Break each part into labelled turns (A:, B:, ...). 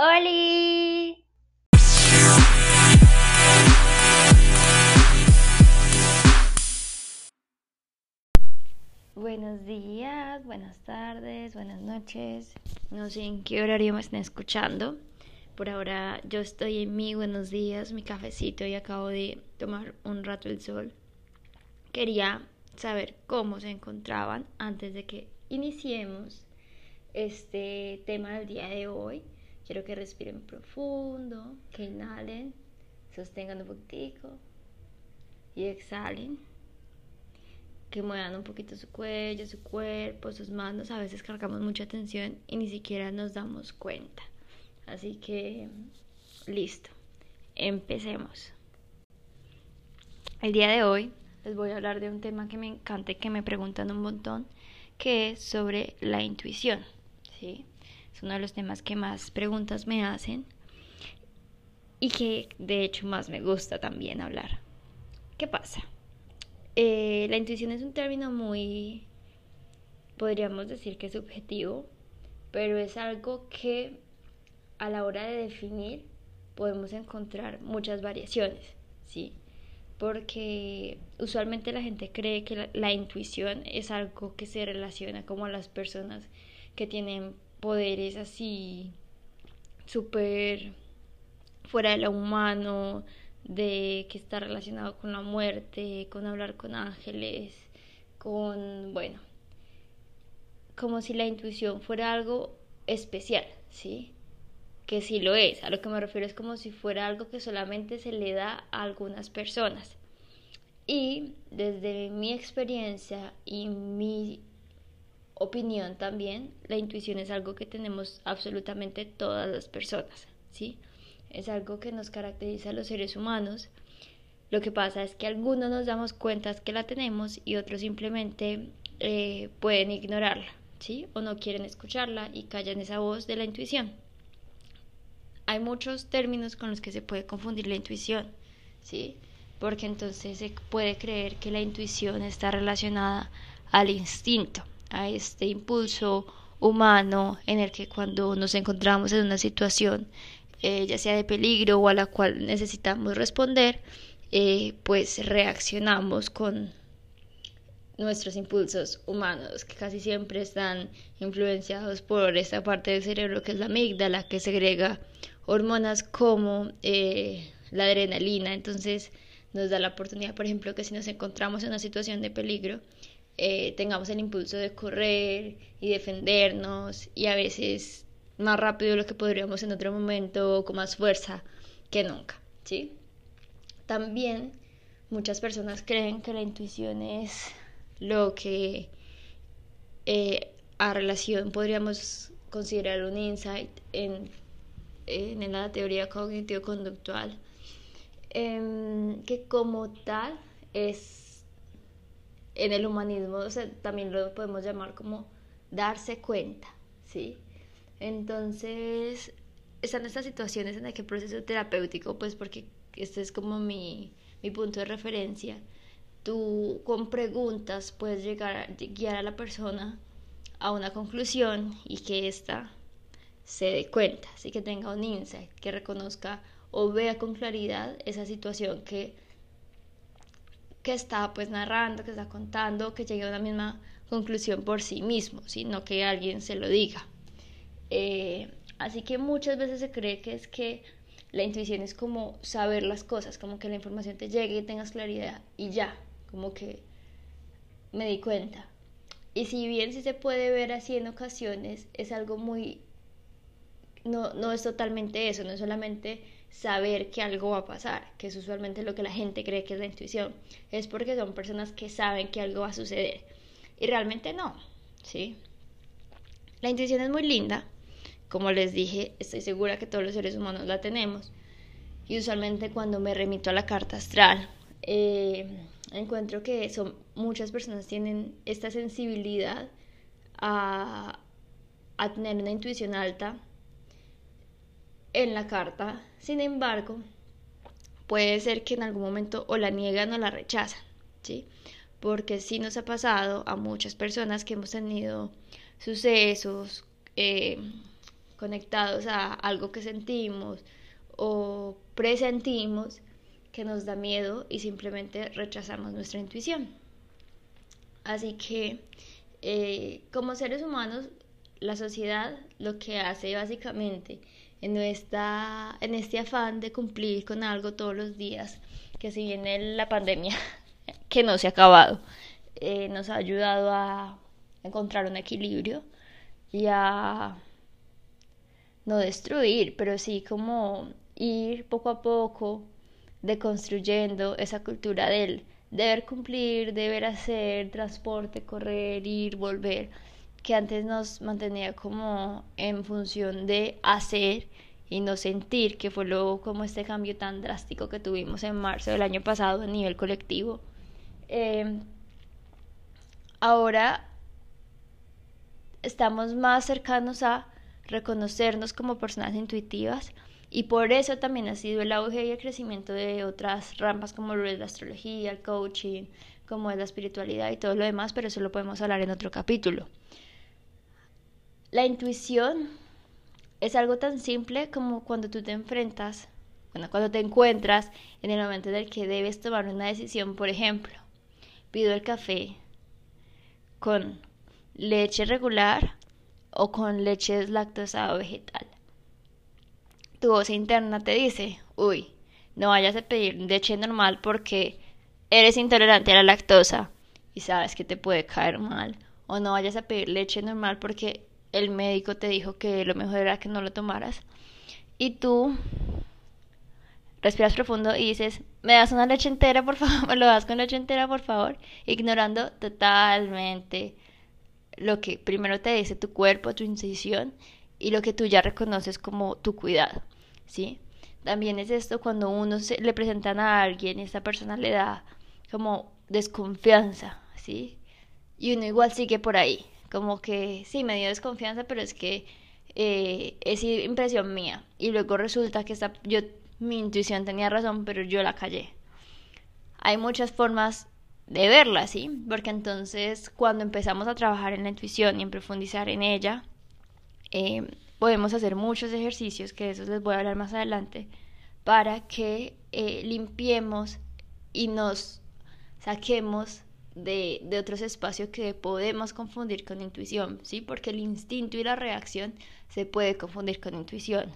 A: ¡Holi! Buenos días, buenas tardes, buenas noches. No sé en qué horario me estén escuchando. Por ahora yo estoy en mi buenos días, mi cafecito y acabo de tomar un rato el sol. Quería saber cómo se encontraban antes de que iniciemos este tema del día de hoy. Quiero que respiren profundo, que inhalen, sostengan un poquitico y exhalen. Que muevan un poquito su cuello, su cuerpo, sus manos. A veces cargamos mucha tensión y ni siquiera nos damos cuenta. Así que, listo. Empecemos. El día de hoy les voy a hablar de un tema que me encanta y que me preguntan un montón, que es sobre la intuición. ¿sí? Es uno de los temas que más preguntas me hacen y que de hecho más me gusta también hablar. ¿Qué pasa? Eh, la intuición es un término muy, podríamos decir que subjetivo, pero es algo que a la hora de definir podemos encontrar muchas variaciones, ¿sí? Porque usualmente la gente cree que la, la intuición es algo que se relaciona como a las personas que tienen poderes así súper fuera de lo humano, de que está relacionado con la muerte, con hablar con ángeles, con, bueno, como si la intuición fuera algo especial, ¿sí? Que sí lo es, a lo que me refiero es como si fuera algo que solamente se le da a algunas personas. Y desde mi experiencia y mi opinión también, la intuición es algo que tenemos absolutamente todas las personas, ¿sí? Es algo que nos caracteriza a los seres humanos. Lo que pasa es que algunos nos damos cuenta que la tenemos y otros simplemente eh, pueden ignorarla, ¿sí? O no quieren escucharla y callan esa voz de la intuición. Hay muchos términos con los que se puede confundir la intuición, ¿sí? Porque entonces se puede creer que la intuición está relacionada al instinto, a este impulso humano en el que cuando nos encontramos en una situación eh, ya sea de peligro o a la cual necesitamos responder, eh, pues reaccionamos con nuestros impulsos humanos, que casi siempre están influenciados por esta parte del cerebro que es la amígdala, que segrega hormonas como eh, la adrenalina. Entonces nos da la oportunidad, por ejemplo, que si nos encontramos en una situación de peligro, eh, tengamos el impulso de correr y defendernos y a veces más rápido de lo que podríamos en otro momento, con más fuerza que nunca, ¿sí? También muchas personas creen que la intuición es lo que eh, a relación podríamos considerar un insight en, en la teoría cognitivo-conductual, em, que como tal es en el humanismo también lo podemos llamar como darse cuenta, ¿sí? Entonces, están estas situaciones en las que el proceso terapéutico, pues porque este es como mi, mi punto de referencia, tú con preguntas puedes llegar a guiar a la persona a una conclusión y que ésta se dé cuenta, así que tenga un insight, que reconozca o vea con claridad esa situación que que está pues narrando, que está contando, que llegue a una misma conclusión por sí mismo, sino que alguien se lo diga. Eh, así que muchas veces se cree que es que la intuición es como saber las cosas, como que la información te llegue y tengas claridad y ya, como que me di cuenta. Y si bien sí se puede ver así en ocasiones, es algo muy... No, no es totalmente eso, no es solamente saber que algo va a pasar, que es usualmente lo que la gente cree que es la intuición, es porque son personas que saben que algo va a suceder y realmente no, ¿sí? La intuición es muy linda, como les dije, estoy segura que todos los seres humanos la tenemos y usualmente cuando me remito a la carta astral, eh, encuentro que son, muchas personas tienen esta sensibilidad a, a tener una intuición alta en la carta. Sin embargo, puede ser que en algún momento o la niegan o la rechazan, ¿sí? Porque sí nos ha pasado a muchas personas que hemos tenido sucesos, eh, conectados a algo que sentimos o presentimos que nos da miedo y simplemente rechazamos nuestra intuición. Así que eh, como seres humanos, la sociedad lo que hace básicamente en, nuestra, en este afán de cumplir con algo todos los días, que si viene la pandemia, que no se ha acabado, eh, nos ha ayudado a encontrar un equilibrio y a no destruir, pero sí como ir poco a poco deconstruyendo esa cultura del deber cumplir, deber hacer, transporte, correr, ir, volver, que antes nos mantenía como en función de hacer y no sentir, que fue luego como este cambio tan drástico que tuvimos en marzo del año pasado a nivel colectivo. Eh, ahora estamos más cercanos a reconocernos como personas intuitivas y por eso también ha sido el auge y el crecimiento de otras ramas como lo es la astrología, el coaching, como es la espiritualidad y todo lo demás, pero eso lo podemos hablar en otro capítulo. La intuición es algo tan simple como cuando tú te enfrentas, bueno, cuando te encuentras en el momento en el que debes tomar una decisión, por ejemplo, pido el café con leche regular o con leche lactosa o vegetal. Tu voz interna te dice, uy, no vayas a pedir leche normal porque eres intolerante a la lactosa y sabes que te puede caer mal. O no vayas a pedir leche normal porque el médico te dijo que lo mejor era que no lo tomaras. Y tú respiras profundo y dices, ¿me das una leche entera, por favor? ¿Me lo das con leche entera, por favor? Ignorando totalmente lo que primero te dice tu cuerpo, tu intuición y lo que tú ya reconoces como tu cuidado, ¿sí? También es esto cuando uno se, le presentan a alguien y esta persona le da como desconfianza, ¿sí? Y uno igual sigue por ahí, como que sí, me dio desconfianza, pero es que eh, es impresión mía. Y luego resulta que esta, yo, mi intuición tenía razón, pero yo la callé. Hay muchas formas de verla, ¿sí? Porque entonces cuando empezamos a trabajar en la intuición y en profundizar en ella, eh, podemos hacer muchos ejercicios, que de esos les voy a hablar más adelante, para que eh, limpiemos y nos saquemos de, otros espacios que podemos confundir con intuición, ¿sí? Porque el instinto y la reacción se puede confundir con intuición,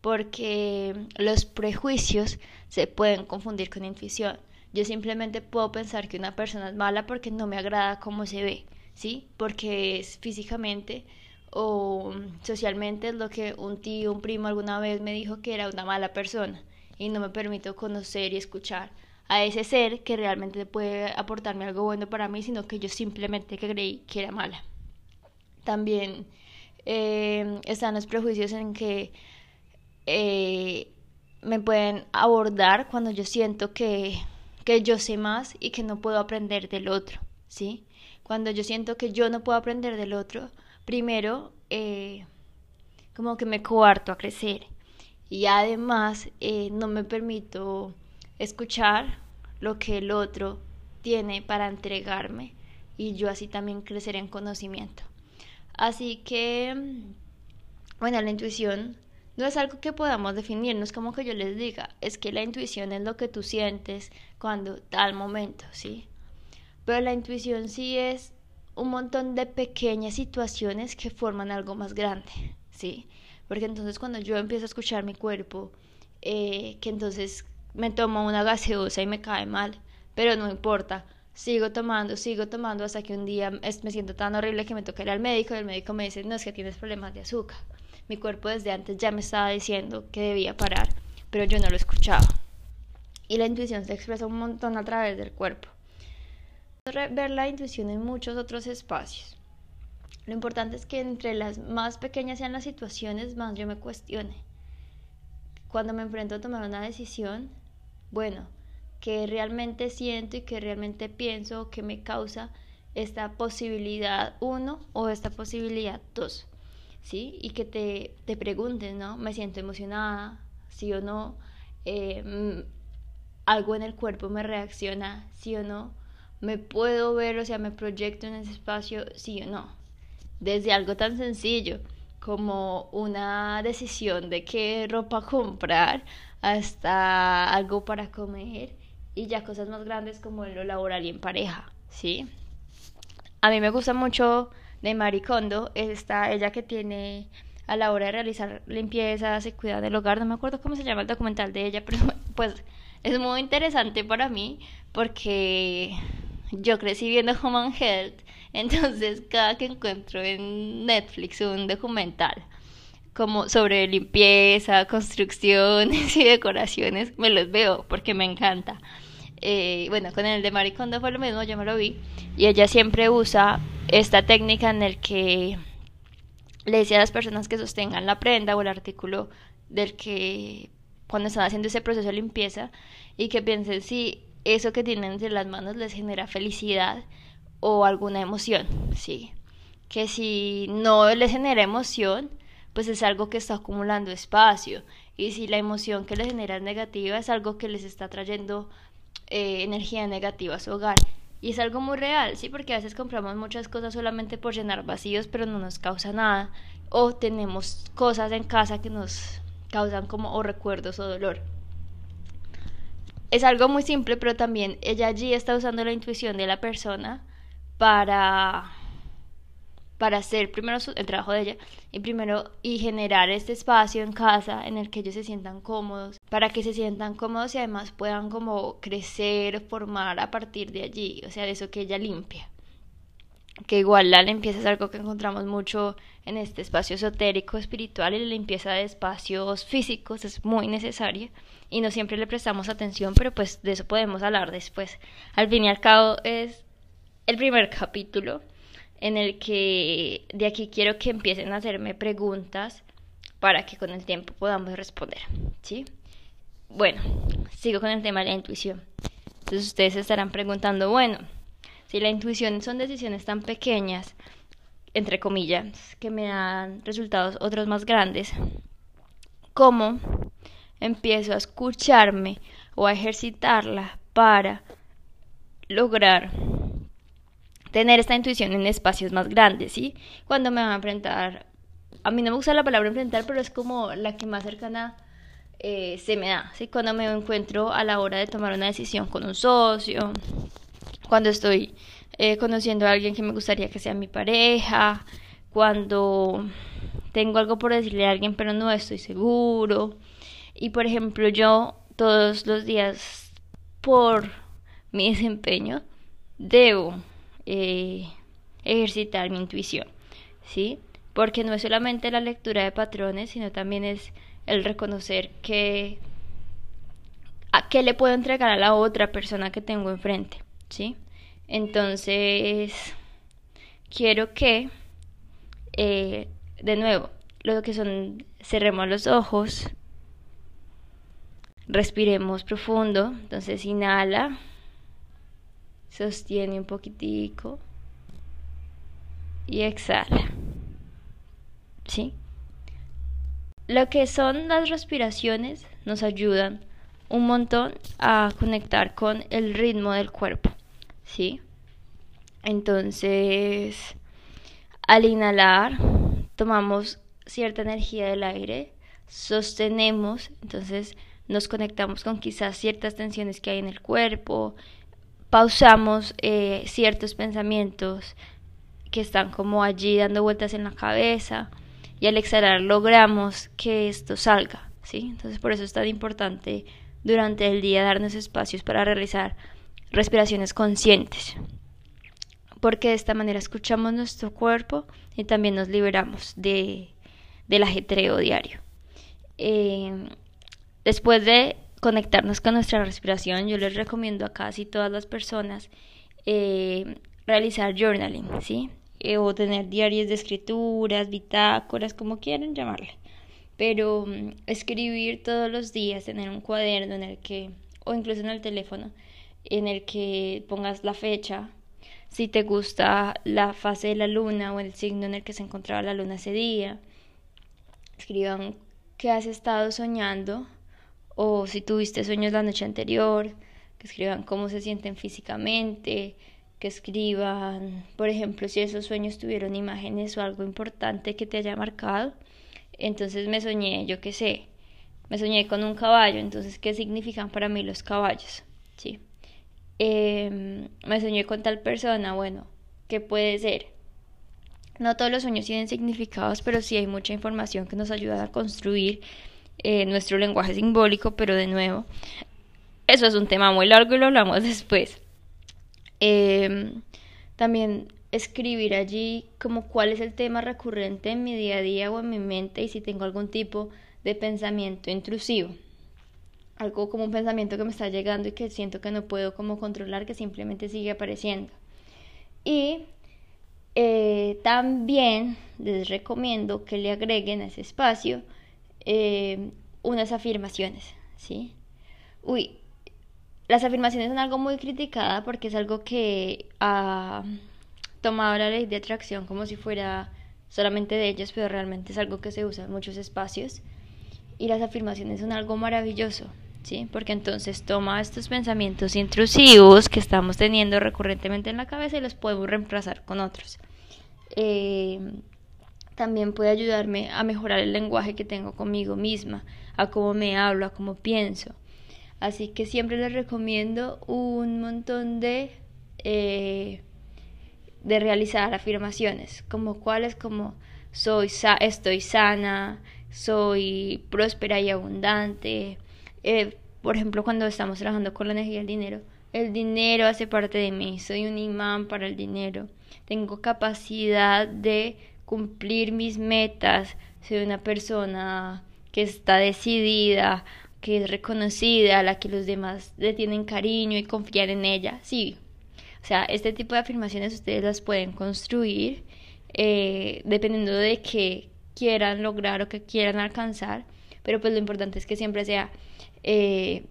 A: porque los prejuicios se pueden confundir con intuición. Yo simplemente puedo pensar que una persona es mala porque no me agrada cómo se ve, ¿sí? Porque es físicamente o socialmente es lo que un tío, un primo alguna vez me dijo que era una mala persona y no me permito conocer y escuchar a ese ser que realmente puede aportarme algo bueno para mí, sino que yo simplemente creí que era mala. También eh, están los prejuicios en que eh, me pueden abordar cuando yo siento que que yo sé más y que no puedo aprender del otro, ¿sí? Cuando yo siento que yo no puedo aprender del otro, primero eh, como que me coarto a crecer y además eh, no me permito escuchar lo que el otro tiene para entregarme y yo así también crecer en conocimiento. Así que, bueno, la intuición no es algo que podamos definir, no es como que yo les diga, es que la intuición es lo que tú sientes cuando tal momento, ¿sí? Pero la intuición sí es un montón de pequeñas situaciones que forman algo más grande, ¿sí? Porque entonces cuando yo empiezo a escuchar mi cuerpo, eh, que entonces me tomo una gaseosa y me cae mal, pero no importa, sigo tomando, sigo tomando hasta que un día me siento tan horrible que me toca ir al médico y el médico me dice, no es que tienes problemas de azúcar mi cuerpo desde antes ya me estaba diciendo que debía parar, pero yo no lo escuchaba. Y la intuición se expresa un montón a través del cuerpo. Ver la intuición en muchos otros espacios. Lo importante es que entre las más pequeñas sean las situaciones, más yo me cuestione. Cuando me enfrento a tomar una decisión, bueno, que realmente siento y que realmente pienso que me causa esta posibilidad uno o esta posibilidad dos. ¿sí? Y que te, te pregunten, ¿no? Me siento emocionada, sí o no. Eh, mm, algo en el cuerpo me reacciona, sí o no. Me puedo ver, o sea, me proyecto en ese espacio, sí o no. Desde algo tan sencillo como una decisión de qué ropa comprar hasta algo para comer y ya cosas más grandes como en lo laboral y en pareja, ¿sí? A mí me gusta mucho de Maricondo, está ella que tiene a la hora de realizar limpiezas y cuidar del hogar, no me acuerdo cómo se llama el documental de ella, pero pues es muy interesante para mí porque yo crecí viendo Human Health, entonces cada que encuentro en Netflix un documental como sobre limpieza, construcciones y decoraciones, me los veo porque me encanta. Eh, bueno, con el de Maricondo fue lo mismo, yo me lo vi, y ella siempre usa esta técnica en el que le decía a las personas que sostengan la prenda o el artículo del que cuando están haciendo ese proceso de limpieza y que piensen si eso que tienen entre las manos les genera felicidad o alguna emoción, sí. Que si no les genera emoción, pues es algo que está acumulando espacio. Y si la emoción que les genera es negativa, es algo que les está trayendo eh, energía negativa a su hogar. Y es algo muy real, ¿sí? Porque a veces compramos muchas cosas solamente por llenar vacíos, pero no nos causa nada. O tenemos cosas en casa que nos causan como recuerdos o dolor. Es algo muy simple, pero también ella allí está usando la intuición de la persona para para hacer primero el trabajo de ella y primero y generar este espacio en casa en el que ellos se sientan cómodos, para que se sientan cómodos y además puedan como crecer, formar a partir de allí, o sea, de eso que ella limpia. Que igual la limpieza es algo que encontramos mucho en este espacio esotérico espiritual y la limpieza de espacios físicos es muy necesaria y no siempre le prestamos atención, pero pues de eso podemos hablar después. Al fin y al cabo es el primer capítulo en el que de aquí quiero que empiecen a hacerme preguntas para que con el tiempo podamos responder, ¿sí? Bueno, sigo con el tema de la intuición. Entonces ustedes se estarán preguntando, bueno, si la intuición son decisiones tan pequeñas, entre comillas, que me dan resultados otros más grandes, ¿cómo empiezo a escucharme o a ejercitarla para lograr tener esta intuición en espacios más grandes, ¿sí? Cuando me van a enfrentar, a mí no me gusta la palabra enfrentar, pero es como la que más cercana eh, se me da, ¿sí? Cuando me encuentro a la hora de tomar una decisión con un socio, cuando estoy eh, conociendo a alguien que me gustaría que sea mi pareja, cuando tengo algo por decirle a alguien pero no estoy seguro. Y por ejemplo yo todos los días por mi desempeño debo eh, ejercitar mi intuición, ¿sí? Porque no es solamente la lectura de patrones, sino también es el reconocer que a qué le puedo entregar a la otra persona que tengo enfrente, ¿sí? Entonces, quiero que, eh, de nuevo, lo que son, cerremos los ojos, respiremos profundo, entonces inhala sostiene un poquitico y exhala. ¿Sí? Lo que son las respiraciones nos ayudan un montón a conectar con el ritmo del cuerpo. ¿Sí? Entonces, al inhalar, tomamos cierta energía del aire, sostenemos, entonces nos conectamos con quizás ciertas tensiones que hay en el cuerpo, pausamos eh, ciertos pensamientos que están como allí dando vueltas en la cabeza y al exhalar logramos que esto salga, ¿sí? Entonces por eso es tan importante durante el día darnos espacios para realizar respiraciones conscientes, porque de esta manera escuchamos nuestro cuerpo y también nos liberamos de, del ajetreo diario. Eh, después de conectarnos con nuestra respiración, yo les recomiendo a casi todas las personas eh, realizar journaling, ¿sí? Eh, o tener diarios de escrituras, bitácoras, como quieran llamarle. Pero mm, escribir todos los días, tener un cuaderno en el que, o incluso en el teléfono, en el que pongas la fecha, si te gusta la fase de la luna o el signo en el que se encontraba la luna ese día. Escriban qué has estado soñando o si tuviste sueños la noche anterior, que escriban cómo se sienten físicamente, que escriban, por ejemplo, si esos sueños tuvieron imágenes o algo importante que te haya marcado. Entonces me soñé, yo qué sé, me soñé con un caballo, entonces, ¿qué significan para mí los caballos? Sí. Em, me soñé con tal persona, bueno, ¿qué puede ser? No todos los sueños tienen significados, pero sí hay mucha información que nos ayuda a construir eh, nuestro lenguaje simbólico, pero de nuevo, eso es un tema muy largo y lo hablamos después. Em, también escribir allí como cuál es el tema recurrente en mi día a día o en mi mente y si tengo algún tipo de pensamiento intrusivo. Algo como un pensamiento que me está llegando y que siento que no puedo como controlar, que simplemente sigue apareciendo. Y eh, también les recomiendo que le agreguen a ese espacio eh, unas afirmaciones, ¿sí? Uy, las afirmaciones son algo muy criticada porque es algo que ha tomado la ley de atracción como si fuera solamente de ellos, pero realmente es algo que se usa en muchos espacios. Y las afirmaciones son algo maravilloso, ¿sí? Porque entonces toma estos pensamientos intrusivos que estamos teniendo recurrentemente en la cabeza y los podemos reemplazar con otros. Eh, también puede ayudarme a mejorar el lenguaje que tengo conmigo misma, a cómo me hablo, a cómo pienso. Así que siempre les recomiendo un montón de, eh, de realizar afirmaciones, como cuáles, como soy estoy sana, soy próspera y abundante. Eh, por ejemplo, cuando estamos trabajando con la energía del dinero, el dinero hace parte de mí, soy un imán para el dinero, tengo capacidad de cumplir mis metas, soy una persona que está decidida que es reconocida, a la que los demás le tienen cariño y confiar en ella. Sí, o sea, este tipo de afirmaciones ustedes las pueden construir eh, dependiendo de qué quieran lograr o qué quieran alcanzar, pero pues lo importante es que siempre sea eh,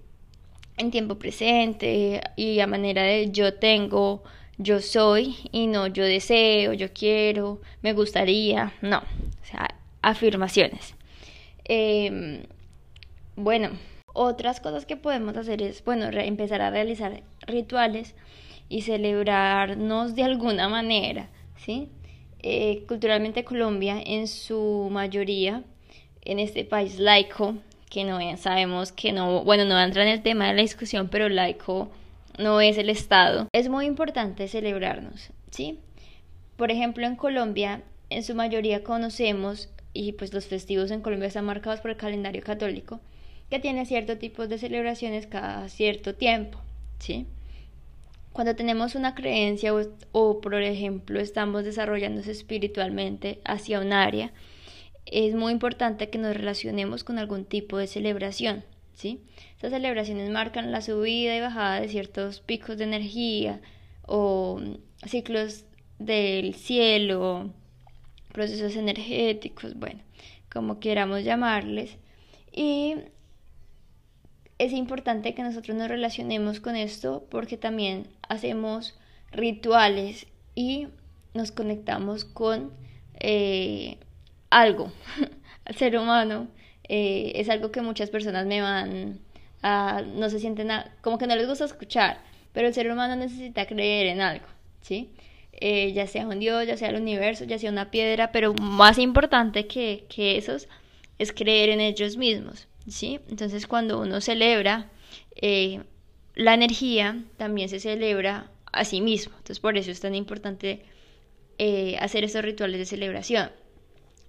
A: en tiempo presente y a manera de yo tengo, yo soy y no yo deseo, yo quiero, me gustaría, no, o sea, afirmaciones. Eh, bueno, otras cosas que podemos hacer es, bueno, empezar a realizar rituales y celebrarnos de alguna manera, ¿sí? Eh, culturalmente Colombia, en su mayoría, en este país laico, que no sabemos que no, bueno, no entra en el tema de la discusión, pero laico no es el Estado. Es muy importante celebrarnos, ¿sí? Por ejemplo, en Colombia, en su mayoría conocemos, y pues los festivos en Colombia están marcados por el calendario católico, que tiene cierto tipo de celebraciones cada cierto tiempo, ¿sí? Cuando tenemos una creencia o, por ejemplo estamos desarrollándose espiritualmente hacia un área, es muy importante que nos relacionemos con algún tipo de celebración, ¿sí? Estas celebraciones marcan la subida y bajada de ciertos picos de energía o ciclos del cielo, procesos energéticos, bueno, como queramos llamarles. Y es importante que nosotros nos relacionemos con esto porque también hacemos rituales y nos conectamos con eh, algo. Al ser humano eh, es algo que muchas personas me van a, no se sienten como que no les gusta escuchar, pero el ser humano necesita creer en algo, ¿sí? Eh, ya sea un Dios, ya sea el universo, ya sea una piedra, pero más importante que, esos es creer en ellos mismos. ¿sí? Entonces cuando uno celebra eh, la energía, también se celebra a sí mismo. Entonces por eso es tan importante hacer estos rituales de celebración,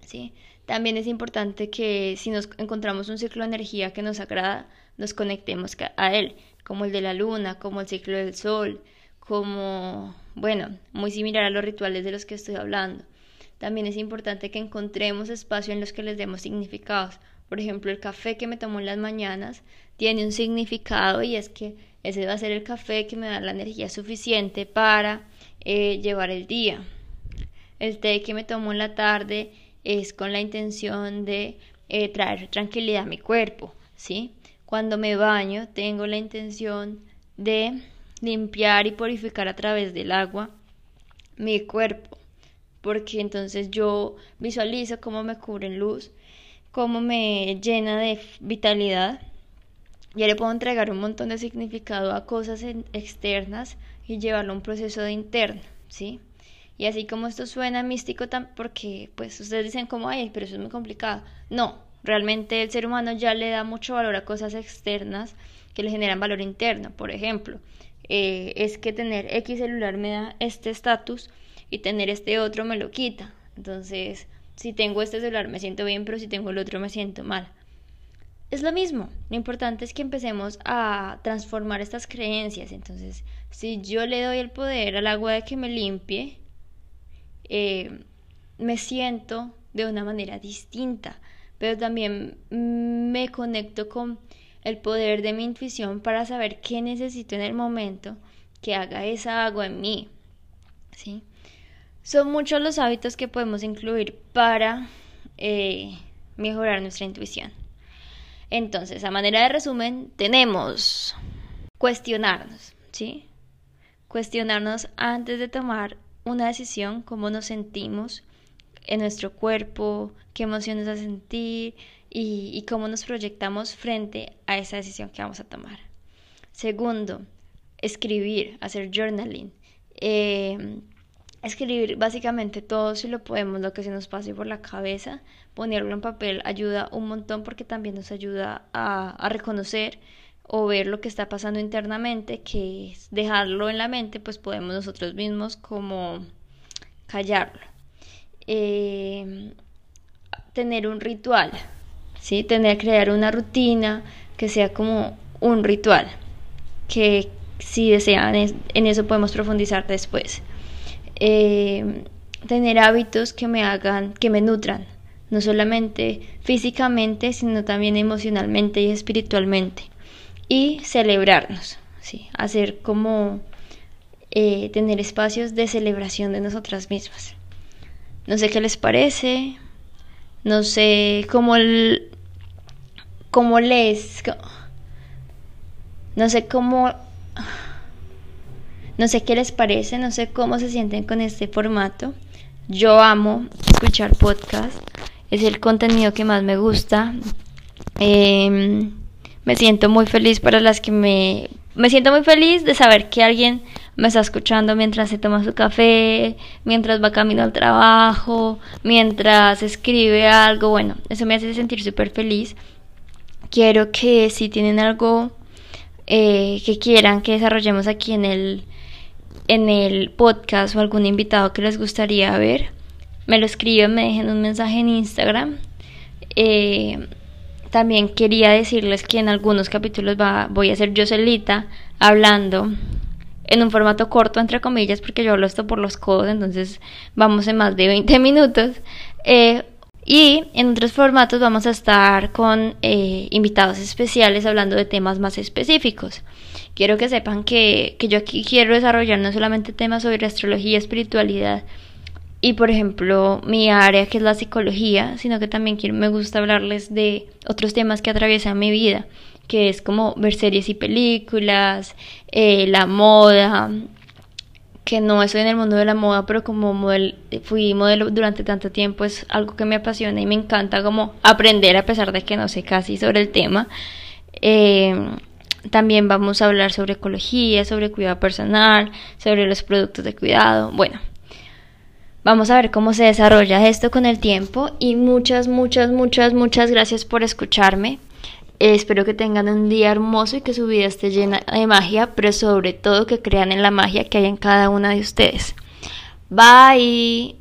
A: ¿sí? También es importante que si nos encontramos un ciclo de energía que nos agrada, nos conectemos a él, como el de la luna, como el ciclo del sol, como, bueno, muy similar a los rituales de los que estoy hablando. También es importante que encontremos espacio en los que les demos significados. Por ejemplo, el café que me tomo en las mañanas tiene un significado y es que ese va a ser el café que me da la energía suficiente para eh, llevar el día. El té que me tomo en la tarde es con la intención de eh, traer tranquilidad a mi cuerpo, ¿sí? Cuando me baño tengo la intención de limpiar y purificar a través del agua mi cuerpo, porque entonces yo visualizo cómo me cubren luz cómo me llena de vitalidad. Ya le puedo entregar un montón de significado a cosas externas y llevarlo a un proceso de interno, ¿sí? Y así como esto suena místico, porque pues ustedes dicen como, ay, pero eso es muy complicado. No, realmente el ser humano ya le da mucho valor a cosas externas que le generan valor interno. Por ejemplo, eh, es que tener X celular me da este estatus y tener este otro me lo quita. Entonces, si tengo este celular me siento bien, pero si tengo el otro me siento mal. Es lo mismo, lo importante es que empecemos a transformar estas creencias. Entonces, si yo le doy el poder al agua de que me limpie, eh, me siento de una manera distinta, pero también me conecto con el poder de mi intuición para saber qué necesito en el momento que haga esa agua en mí. ¿sí? Son muchos los hábitos que podemos incluir para eh, mejorar nuestra intuición. Entonces, a manera de resumen, tenemos cuestionarnos, ¿sí? Cuestionarnos antes de tomar una decisión, cómo nos sentimos en nuestro cuerpo, qué emociones a sentir y, cómo nos proyectamos frente a esa decisión que vamos a tomar. Segundo, escribir, hacer journaling. Em, escribir básicamente todo si lo podemos, lo que se nos pase por la cabeza, ponerlo en papel ayuda un montón porque también nos ayuda a, a reconocer o ver lo que está pasando internamente, que es dejarlo en la mente, pues podemos nosotros mismos como callarlo. Eh, tener un ritual, ¿sí? Tener, crear una rutina que sea como un ritual, que si desean en eso podemos profundizar después. Eh, tener hábitos que me hagan, que me nutran, no solamente físicamente, sino también emocionalmente y espiritualmente y celebrarnos, ¿sí? hacer como eh, tener espacios de celebración de nosotras mismas. No sé qué les parece, no sé cómo, cómo les... No sé cómo... No sé qué les parece, no sé cómo se sienten con este formato. Yo amo escuchar podcast, es el contenido que más me gusta. Eh, me siento muy feliz para las que me... Me siento muy feliz de saber que alguien me está escuchando mientras se toma su café, mientras va camino al trabajo, mientras escribe algo. Bueno, eso me hace sentir súper feliz. Quiero que si tienen algo eh, que quieran que desarrollemos aquí en el, en el podcast o algún invitado que les gustaría ver, me lo escriben, me dejen un mensaje en Instagram. Eh, también quería decirles que en algunos capítulos va, voy a ser yo solita hablando en un formato corto, entre comillas, porque yo hablo esto por los codos, entonces vamos en más de 20 minutos. Eh, y en otros formatos vamos a estar con eh, invitados especiales hablando de temas más específicos. Quiero que sepan que, que yo aquí quiero desarrollar no solamente temas sobre astrología, espiritualidad, y por ejemplo mi área que es la psicología, sino que también me gusta hablarles de otros temas que atraviesan mi vida, que es como ver series y películas, eh, la moda, que no estoy en el mundo de la moda, pero como model, fui modelo durante tanto tiempo es algo que me apasiona y me encanta como aprender a pesar de que no sé casi sobre el tema. Eh, también vamos a hablar sobre ecología, sobre cuidado personal, sobre los productos de cuidado. Bueno, Vamos a ver cómo se desarrolla esto con el tiempo y muchas, muchas, muchas, muchas gracias por escucharme. espero que tengan un día hermoso y que su vida esté llena de magia, pero sobre todo que crean en la magia que hay en cada una de ustedes. Bye.